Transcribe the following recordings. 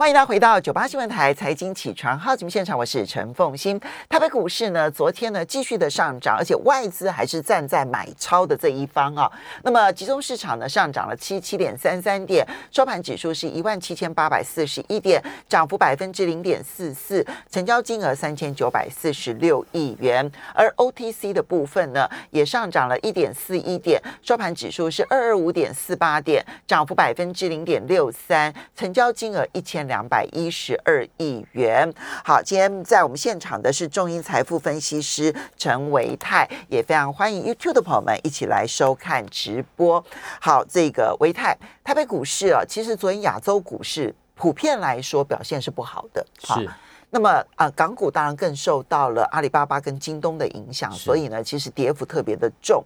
欢迎大家回到九八新闻台财经起床号节目现场，我是陈凤欣。台北股市呢，昨天呢继续的上涨，而且外资还是站在买超的这一方啊。那么集中市场呢上涨了七七点三三点，收盘指数是一万七千八百四十一点，涨幅百分之零点四四，成交金额三千九百四十六亿元。而 OTC 的部分呢也上涨了一点四一点，收盘指数是二二五点四八点，涨幅百分之零点六三，成交金额一千。两百一十二亿元。好，今天在我们现场的是中银财富分析师陈维泰，也非常欢迎 YouTube 的朋友们一起来收看直播。好，这个维泰，台北股市啊，其实昨天亚洲股市普遍来说表现是不好的。是。那么啊，港股当然更受到了阿里巴巴跟京东的影响，所以呢，其实跌幅特别的重。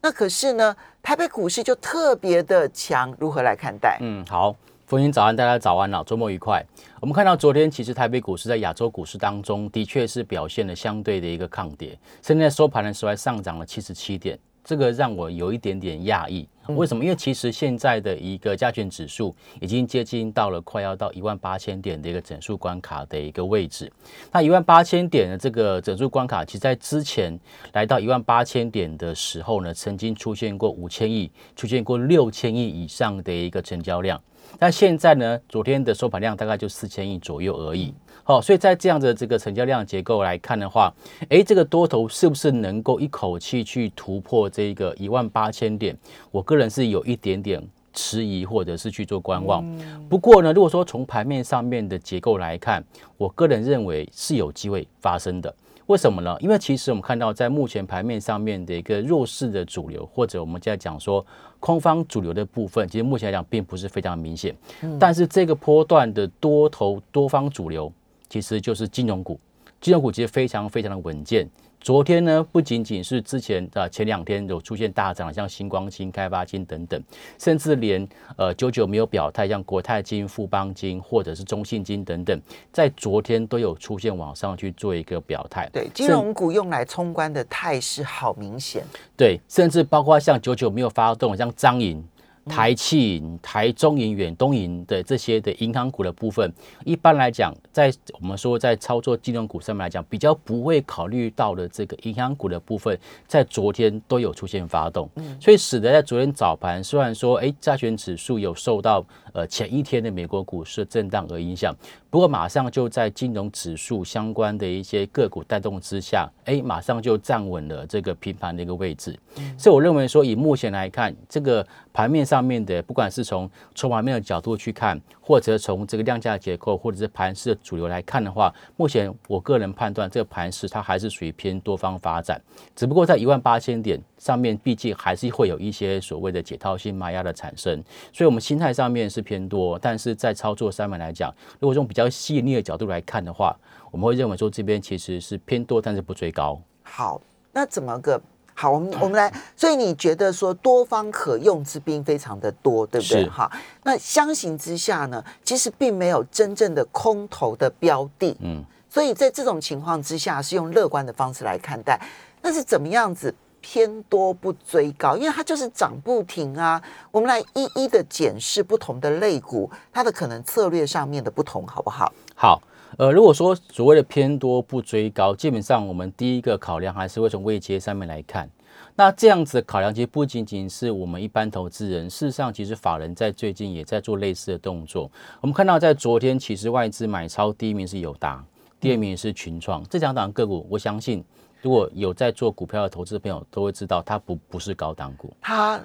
那可是呢，台北股市就特别的强，如何来看待？嗯，好。风云早安，大家早安了，周末愉快。我们看到昨天其实台北股市在亚洲股市当中的确是表现了相对的一个抗跌，现在收盘的时候还上涨了七十七点，这个让我有一点点讶异。为什么？因为其实现在的一个加权指数已经接近到了快要到一万八千点的一个整数关卡的一个位置。那一万八千点的这个整数关卡，其实在之前来到一万八千点的时候呢，曾经出现过五千亿，出现过六千亿以上的一个成交量。但现在呢？昨天的收盘量大概就四千亿左右而已。好，所以在这样的这个成交量结构来看的话，诶，这个多头是不是能够一口气去突破这个一万八千点？我个人是有一点点迟疑，或者是去做观望。不过呢，如果说从盘面上面的结构来看，我个人认为是有机会发生的。为什么呢？因为其实我们看到，在目前盘面上面的一个弱势的主流，或者我们在讲说空方主流的部分，其实目前来讲并不是非常明显。但是这个波段的多头多方主流，其实就是金融股，金融股其实非常非常的稳健。昨天呢，不仅仅是之前的前两天有出现大涨，像星光金、开发金等等，甚至连呃九九没有表态，像国泰金、富邦金或者是中信金等等，在昨天都有出现往上去做一个表态。对，金融股用来冲关的态势好明显。对，甚至包括像九九没有发动，像张银。台气、台中银、远东银的这些的银行股的部分，一般来讲，在我们说在操作金融股上面来讲，比较不会考虑到的这个银行股的部分，在昨天都有出现发动，所以使得在昨天早盘，虽然说哎，加权指数有受到呃前一天的美国股市震荡而影响。不过马上就在金融指数相关的一些个股带动之下，哎，马上就站稳了这个平盘的一个位置。所以我认为说，以目前来看，这个盘面上面的，不管是从筹码面的角度去看，或者从这个量价结构，或者是盘势的主流来看的话，目前我个人判断，这个盘势它还是属于偏多方发展。只不过在一万八千点上面，毕竟还是会有一些所谓的解套性卖压的产生。所以，我们心态上面是偏多，但是在操作上面来讲，如果用比较细腻的角度来看的话，我们会认为说这边其实是偏多，但是不追高。好，那怎么个好？我们我们来，所以你觉得说多方可用之兵非常的多，对不对？哈，那相形之下呢，其实并没有真正的空头的标的。嗯，所以在这种情况之下，是用乐观的方式来看待。那是怎么样子？偏多不追高，因为它就是涨不停啊。我们来一一的检视不同的类股，它的可能策略上面的不同，好不好？好，呃，如果说所谓的偏多不追高，基本上我们第一个考量还是会从位阶上面来看。那这样子的考量，其实不仅仅是我们一般投资人，事实上，其实法人在最近也在做类似的动作。我们看到在昨天，其实外资买超第一名是友达，第二名是群创，这两档个股，我相信。如果有在做股票的投资朋友都会知道，它不不是高档股，它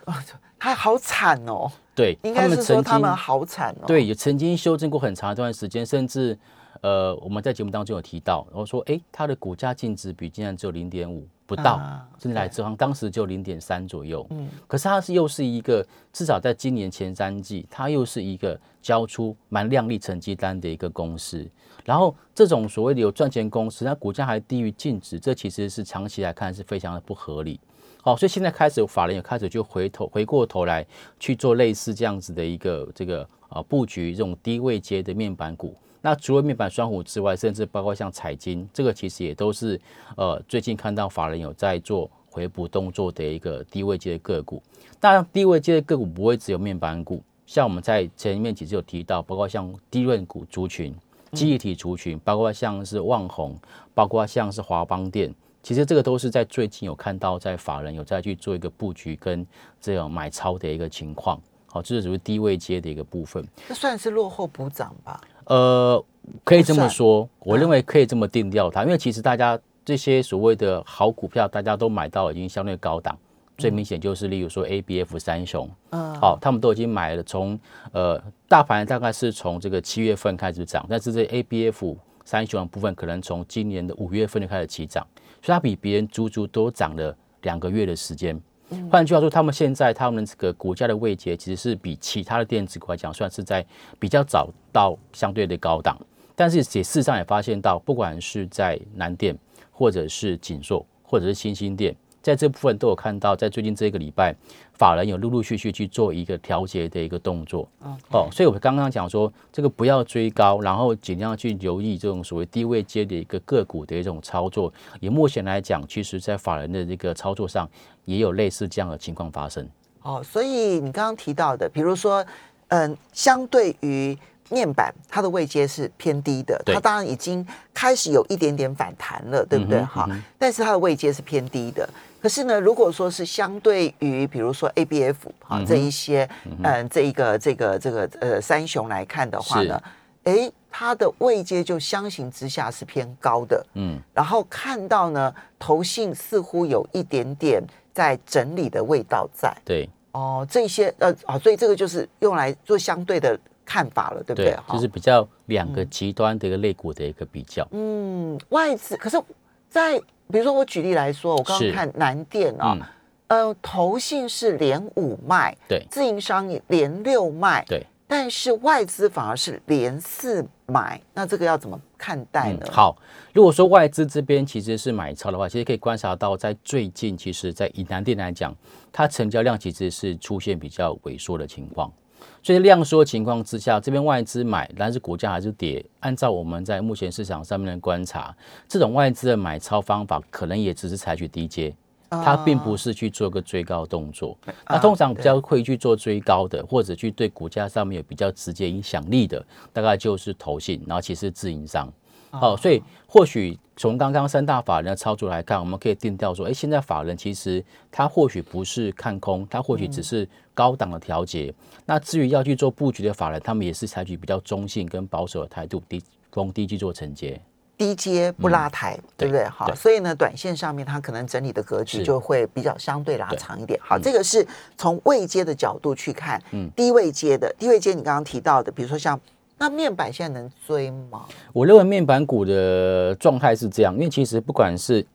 它好惨哦。对，应该是说他们好惨哦。对，也曾经修正过很长一段时间，甚至呃，我们在节目当中有提到，然后说，哎，它的股价净值比竟然只有零点五不到，甚至来支行当时就零点三左右。嗯，可是它是又是一个至少在今年前三季，它又是一个交出蛮亮丽成绩单的一个公司。然后这种所谓的有赚钱公司，它股价还低于净值，这其实是长期来看是非常的不合理。好，所以现在开始法人也开始就回头回过头来去做类似这样子的一个这个啊布局，这种低位阶的面板股。那除了面板双虎之外，甚至包括像彩金，这个其实也都是呃最近看到法人有在做回补动作的一个低位阶的个股。当然，低位阶的个股不会只有面板股。像我们在前面其实有提到，包括像低润股族群、记忆体族群，包括像是旺宏，包括像是华邦电，其实这个都是在最近有看到在法人有在去做一个布局跟这种买超的一个情况。好，这是属于低位接的一个部分。这算是落后补涨吧？呃，可以这么说，我认为可以这么定调它，因为其实大家这些所谓的好股票，大家都买到已经相对高档。最明显就是，例如说 A B F 三雄，嗯，好，他们都已经买了。从呃，大盘大概是从这个七月份开始涨，但是这 A B F 三雄的部分可能从今年的五月份就开始起涨，所以它比别人足足多涨了两个月的时间。换句话说，他们现在他们这个股价的位阶其实是比其他的电子股来讲，算是在比较早到相对的高档。但是也事实上也发现到，不管是在南电，或者是锦硕，或者是新兴电。在这部分都有看到，在最近这个礼拜，法人有陆陆续续去做一个调节的一个动作。哦，所以我刚刚讲说，这个不要追高，然后尽量去留意这种所谓低位接的一个个股的一种操作。以目前来讲，其实在法人的这个操作上，也有类似这样的情况发生。哦，所以你刚刚提到的，比如说，嗯，相对于。面板它的位阶是偏低的，它当然已经开始有一点点反弹了，对不对？哈，但是它的位阶是偏低的。可是呢，如果说是相对于比如说 A B F 啊这一些，嗯，这一个这个这个呃三雄来看的话呢，哎，它的位阶就相形之下是偏高的，嗯。然后看到呢，头信似乎有一点点在整理的味道在，对，哦，这些呃啊，所以这个就是用来做相对的。看法了，对不对？就是比较两个极端的一个类股的一个比较。嗯，外资可是，在比如说我举例来说，我刚刚看南电啊，呃，投信是连五卖，对，自营商也连六卖，对，但是外资反而是连四买，那这个要怎么看待呢？好，如果说外资这边其实是买超的话，其实可以观察到，在最近，其实在以南电来讲，它成交量其实是出现比较萎缩的情况。所以量缩情况之下，这边外资买，但是股价还是跌。按照我们在目前市场上面的观察，这种外资的买超方法，可能也只是采取低阶，它并不是去做个追高动作。那通常比较会去做追高的，或者去对股价上面有比较直接影响力的，大概就是投信，然后其实自营商。哦，所以或许从刚刚三大法人的操作来看，我们可以定调说，哎，现在法人其实他或许不是看空，他或许只是高档的调节。那至于要去做布局的法人，他们也是采取比较中性跟保守的态度，低逢低去做承接，低阶不拉抬，对不对？好，所以呢，短线上面它可能整理的格局就会比较相对拉长一点。好，这个是从位阶的角度去看，嗯，低位阶的低位阶，你刚刚提到的，比如说像。那面板现在能追吗？我认为面板股的状态是这样，因为其实不管是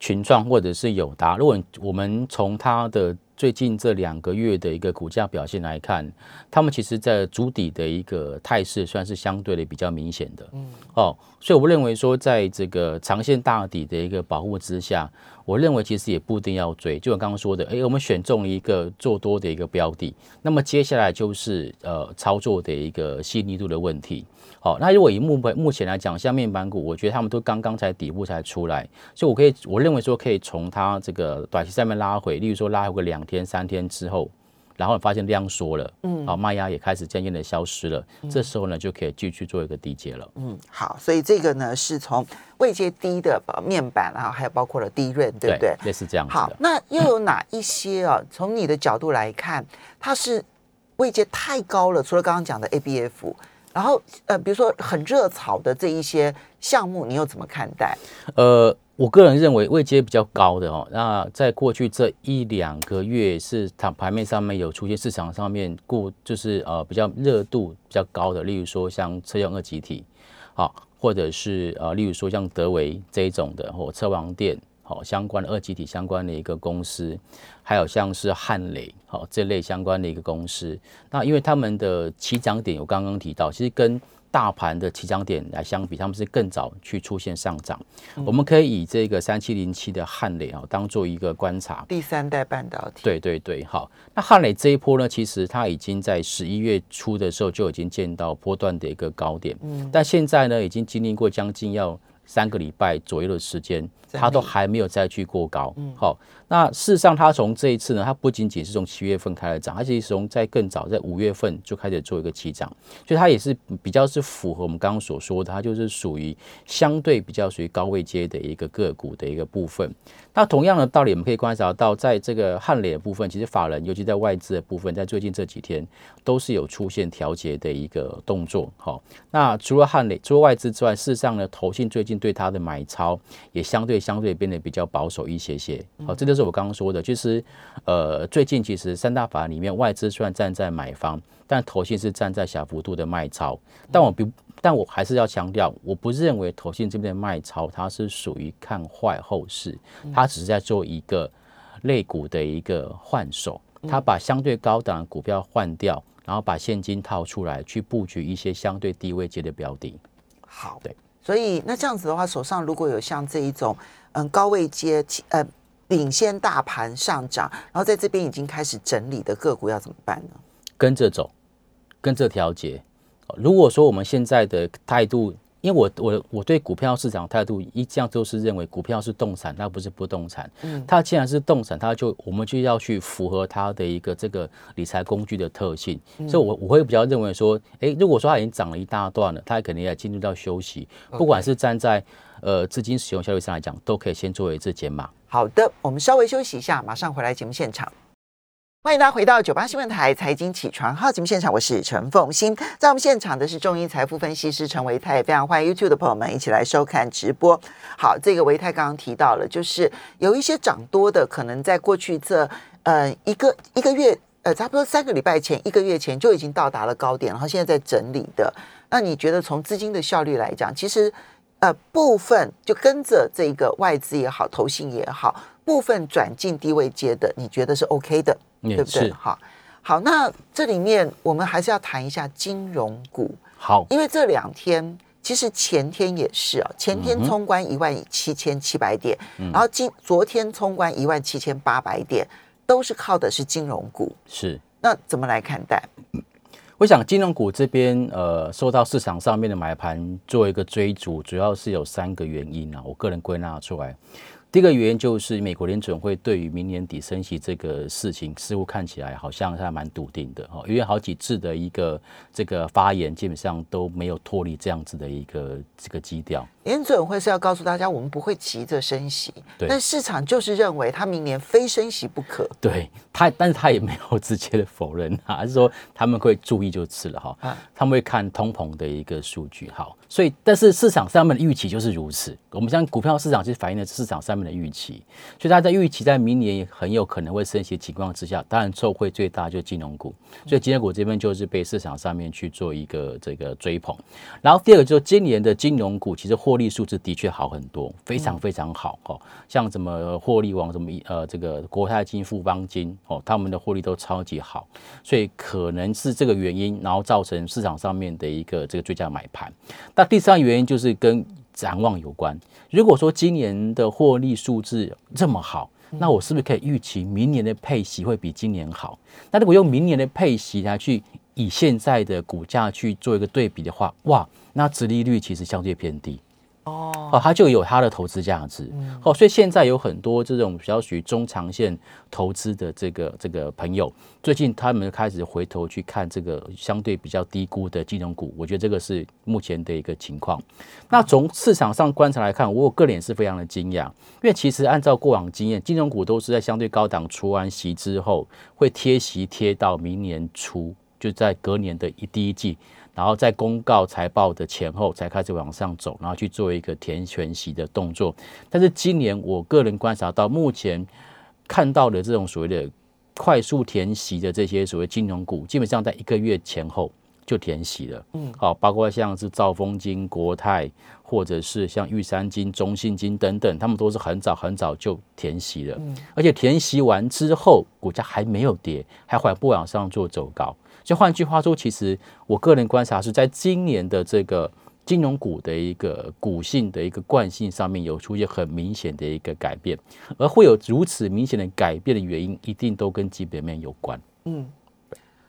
群创或者是友达，如果我们从它的最近这两个月的一个股价表现来看，他们其实在主底的一个态势算是相对的比较明显的。嗯，哦，所以我认为说，在这个长线大底的一个保护之下。我认为其实也不一定要追，就我刚刚说的，哎，我们选中了一个做多的一个标的，那么接下来就是呃操作的一个细腻度的问题。好，那如果以目目前来讲，像面板股，我觉得他们都刚刚才底部才出来，所以我可以我认为说可以从它这个短期上面拉回，例如说拉回个两天三天之后。然后发现量缩了，嗯，好，卖压也开始渐渐的消失了，这时候呢就可以继续做一个低阶了，嗯，好，所以这个呢是从位阶低的面板，然后还有包括了低润，对不对？类似这样。好，那又有哪一些啊？从你的角度来看，它是位阶太高了，除了刚刚讲的 ABF，然后呃，比如说很热炒的这一些项目，你又怎么看待？呃。我个人认为位阶比较高的哦，那在过去这一两个月是它盘面上面有出现市场上面过就是呃比较热度比较高的，例如说像车用二级体，好，或者是呃例如说像德维这一种的或车王电好相关的二极体相关的一个公司，还有像是汉磊好这类相关的一个公司，那因为他们的起涨点我刚刚提到，其实跟大盘的起涨点来相比，他们是更早去出现上涨。我们可以以这个三七零七的汉磊啊，当做一个观察。第三代半导体。对对对，好。那汉磊这一波呢，其实它已经在十一月初的时候就已经见到波段的一个高点。嗯。但现在呢，已经经历过将近要三个礼拜左右的时间，它都还没有再去过高。嗯好，那事实上，它从这一次呢，它不仅仅是从七月份开始涨，而且从在更早，在五月份就开始做一个起涨，所以它也是比较是符合我们刚刚所说的，它就是属于相对比较属于高位阶的一个个股的一个部分。那同样的道理，我们可以观察到，在这个汉磊的部分，其实法人，尤其在外资的部分，在最近这几天都是有出现调节的一个动作。好，那除了汉磊，除了外资之外，事实上呢，投信最近对它的买超也相对相对变得比较保守一些些。好，这就是我刚刚说的，就是呃，最近其实三大法里面，外资虽然站在买方，但投信是站在小幅度的卖超。但我不。但我还是要强调，我不认为投信这边的卖超，它是属于看坏后市，它只是在做一个类股的一个换手，它把相对高档的股票换掉，然后把现金套出来，去布局一些相对低位阶的标的。好，对，所以那这样子的话，手上如果有像这一种嗯高位接呃领先大盘上涨，然后在这边已经开始整理的个股，要怎么办呢？跟着走，跟着调节。如果说我们现在的态度，因为我我我对股票市场态度一向都是认为股票是动产，它不是不动产。嗯，它既然是动产，它就我们就要去符合它的一个这个理财工具的特性。所以，我我会比较认为说，哎，如果说它已经涨了一大段了，它肯定要进入到休息。不管是站在呃资金使用效率上来讲，都可以先作为一次减码。好的，我们稍微休息一下，马上回来节目现场。欢迎大家回到九八新闻台财经起床号节目现场，我是陈凤欣，在我们现场的是中银财富分析师陈维泰，非常欢迎 YouTube 的朋友们一起来收看直播。好，这个维泰刚刚提到了，就是有一些涨多的，可能在过去这呃一个一个月，呃差不多三个礼拜前、一个月前就已经到达了高点，然后现在在整理的。那你觉得从资金的效率来讲，其实呃部分就跟着这个外资也好、投信也好，部分转进低位接的，你觉得是 OK 的？对不对？好，好，那这里面我们还是要谈一下金融股。好，因为这两天其实前天也是啊，前天冲关一万七千七百点，然后今昨天冲关一万七千八百点，都是靠的是金融股。是，那怎么来看待？我想金融股这边呃，受到市场上面的买盘做一个追逐，主要是有三个原因啊，我个人归纳出来。第一个原因就是美国联准会对于明年底升息这个事情，似乎看起来好像还蛮笃定的哈，因为好几次的一个这个发言，基本上都没有脱离这样子的一个这个基调。联准会是要告诉大家，我们不会急着升息，但市场就是认为他明年非升息不可。对他，但是他也没有直接的否认啊，还是说他们会注意就是了哈，他们会看通膨的一个数据。好，所以但是市场上面的预期就是如此。我们像股票市场其实反映的市场上面的预期，所以大家在预期在明年很有可能会升息的情况之下，当然受惠最大就是金融股，所以金融股这边就是被市场上面去做一个这个追捧。然后第二个就是今年的金融股其实获获利数字的确好很多，非常非常好哦。像什么获利王，什么呃这个国泰金、富邦金哦，他们的获利都超级好，所以可能是这个原因，然后造成市场上面的一个这个最佳买盘。那第三个原因就是跟展望有关。如果说今年的获利数字这么好，那我是不是可以预期明年的配息会比今年好？那如果用明年的配息来去以现在的股价去做一个对比的话，哇，那殖利率其实相对偏低。哦，哦，它就有它的投资价值。哦，所以现在有很多这种比较属于中长线投资的这个这个朋友，最近他们开始回头去看这个相对比较低估的金融股。我觉得这个是目前的一个情况。那从市场上观察来看，我个人也是非常的惊讶，因为其实按照过往经验，金融股都是在相对高档除完息之后，会贴息贴到明年初，就在隔年的一第一季。然后在公告财报的前后才开始往上走，然后去做一个填全息的动作。但是今年我个人观察到，目前看到的这种所谓的快速填息的这些所谓金融股，基本上在一个月前后就填息了。嗯，好，包括像是兆丰金、国泰，或者是像玉山金、中信金等等，他们都是很早很早就填息了。嗯，而且填息完之后，股价还没有跌，还缓步往上做走高。就换句话说，其实我个人观察是在今年的这个金融股的一个股性的一个惯性上面有出现很明显的一个改变，而会有如此明显的改变的原因，一定都跟基本面有关。嗯，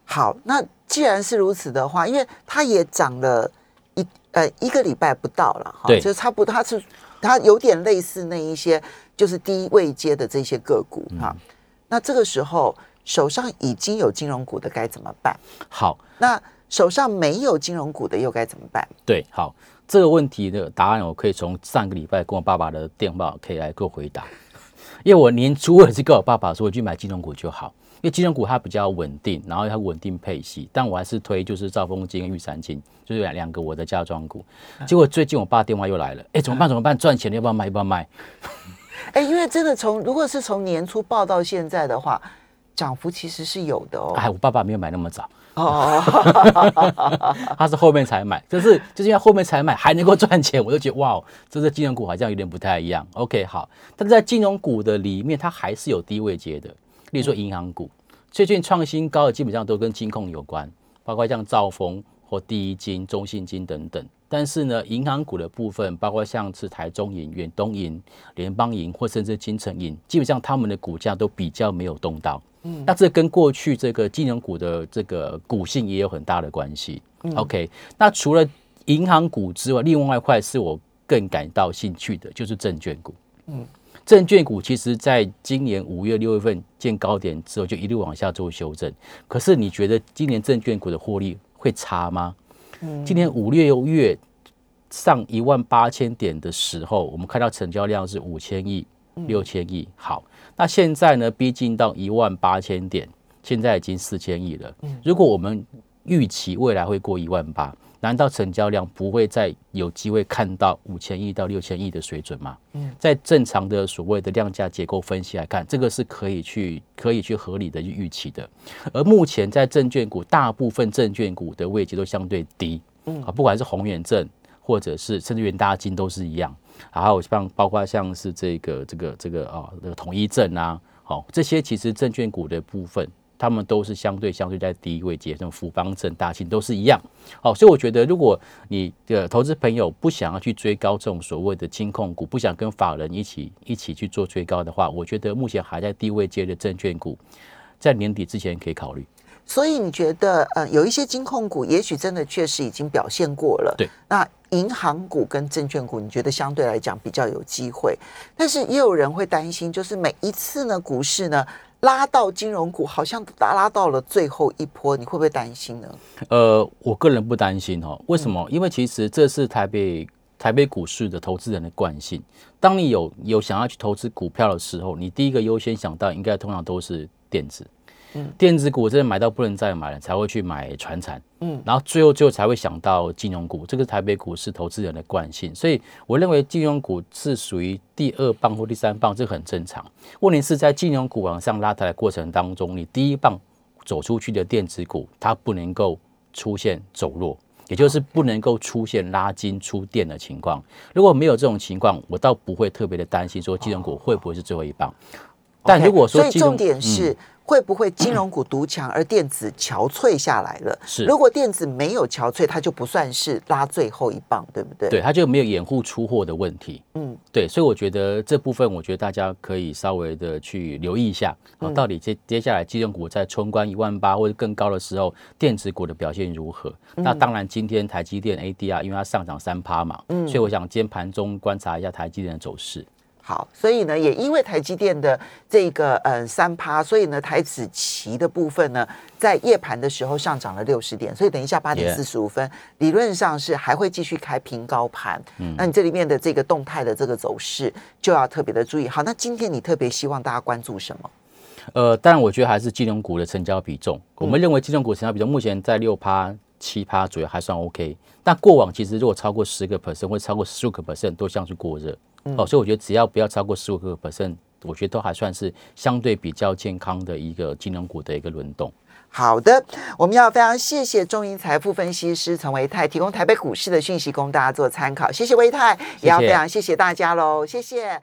好，那既然是如此的话，因为它也涨了一呃一个礼拜不到了哈，对就差不多，它是它有点类似那一些就是低位阶的这些个股嗯哈。那这个时候手上已经有金融股的该怎么办？好，那手上没有金融股的又该怎么办？对，好，这个问题的答案我可以从上个礼拜跟我爸爸的电话可以来做回答。因为我年初我也是跟我爸爸说，我去买金融股就好，因为金融股它比较稳定，然后它稳定配息，但我还是推就是兆丰金跟玉山金，就是两两个我的家装股。结果最近我爸电话又来了，哎，怎么办？怎么办？赚钱了要不要卖？要不要卖？哎，因为真的从如果是从年初报到现在的话，涨幅其实是有的哦。哎，我爸爸没有买那么早，哦，他是后面才买，就是就是因为后面才买还能够赚钱，我就觉得哇，这个金融股好像有点不太一样。OK，好，但是在金融股的里面，它还是有低位接的，例如说银行股，最近创新高的基本上都跟金控有关，包括像兆丰或第一金、中信金等等。但是呢，银行股的部分，包括像是台中银、远东银、联邦银或甚至金城银，基本上他们的股价都比较没有动到。嗯，那这跟过去这个金融股的这个股性也有很大的关系。OK，那除了银行股之外，另外一块是我更感到兴趣的，就是证券股。嗯，证券股其实在今年五月、六月份见高点之后，就一路往下做修正。可是你觉得今年证券股的获利会差吗？嗯，今年五六月上一万八千点的时候，我们看到成交量是五千亿、六千亿。好，那现在呢，逼近到一万八千点，现在已经四千亿了。如果我们预期未来会过一万八，难道成交量不会再有机会看到五千亿到六千亿的水准吗？嗯，在正常的所谓的量价结构分析来看，这个是可以去可以去合理的去预期的。而目前在证券股，大部分证券股的位置都相对低，嗯啊，不管是宏远证或者是甚至元大金都是一样，还有像包括像是这个这个这个啊这个统一证啊，好、这些其实证券股的部分。他们都是相对相对在低位阶，像福邦证、大信都是一样。好，所以我觉得，如果你的投资朋友不想要去追高这种所谓的金控股，不想跟法人一起一起去做追高的话，我觉得目前还在低位阶的证券股，在年底之前可以考虑。所以你觉得呃有一些金控股，也许真的确实已经表现过了。对，那银行股跟证券股，你觉得相对来讲比较有机会，但是也有人会担心，就是每一次呢股市呢拉到金融股，好像拉拉到了最后一波，你会不会担心呢？呃，我个人不担心哦。为什么？因为其实这是台北台北股市的投资人的惯性。当你有有想要去投资股票的时候，你第一个优先想到应该通常都是电子。电子股真的买到不能再买了，才会去买船产，嗯，然后最后最后才会想到金融股，这个台北股市投资人的惯性，所以我认为金融股是属于第二棒或第三棒，这很正常。问题是在金融股往上拉抬的过程当中，你第一棒走出去的电子股，它不能够出现走弱，也就是不能够出现拉筋出电的情况。如果没有这种情况，我倒不会特别的担心说金融股会不会是最后一棒。但如果说所以重点是、会不会金融股独强，而电子憔悴下来了？是如果电子没有憔悴，它就不算是拉最后一棒，对不对？对，它就没有掩护出货的问题。嗯嗯，对，所以我觉得这部分，我觉得大家可以稍微的去留意一下，啊，到底接接下来金融股在冲关一万八或者更高的时候，电子股的表现如何？那当然，今天台积电 ADR 因为它上涨三趴嘛，嗯所以我想今天盘中观察一下台积电的走势。好，所以呢，也因为台积电的这个嗯三趴，所以呢，台子期的部分呢，在夜盘的时候上涨了六十点，所以等一下八点四十五分理论上是还会继续开平高盘。嗯，那你这里面的这个动态的这个走势就要特别的注意。好，那今天你特别希望大家关注什么？呃，当然，我觉得还是金融股的成交比重。我们认为金融股成交比重目前在六趴、七趴左右还算 OK。但过往其实如果超过十个 percent 或超过十五个 percent 都像是过热。哦，所以我觉得只要不要超过十五个 percent，我觉得都还算是相对比较健康的一个金融股的一个轮动。好的，我们要非常谢谢中银财富分析师陈维泰提供台北股市的讯息供大家做参考，谢谢维泰，也要非常谢谢大家喽，谢谢。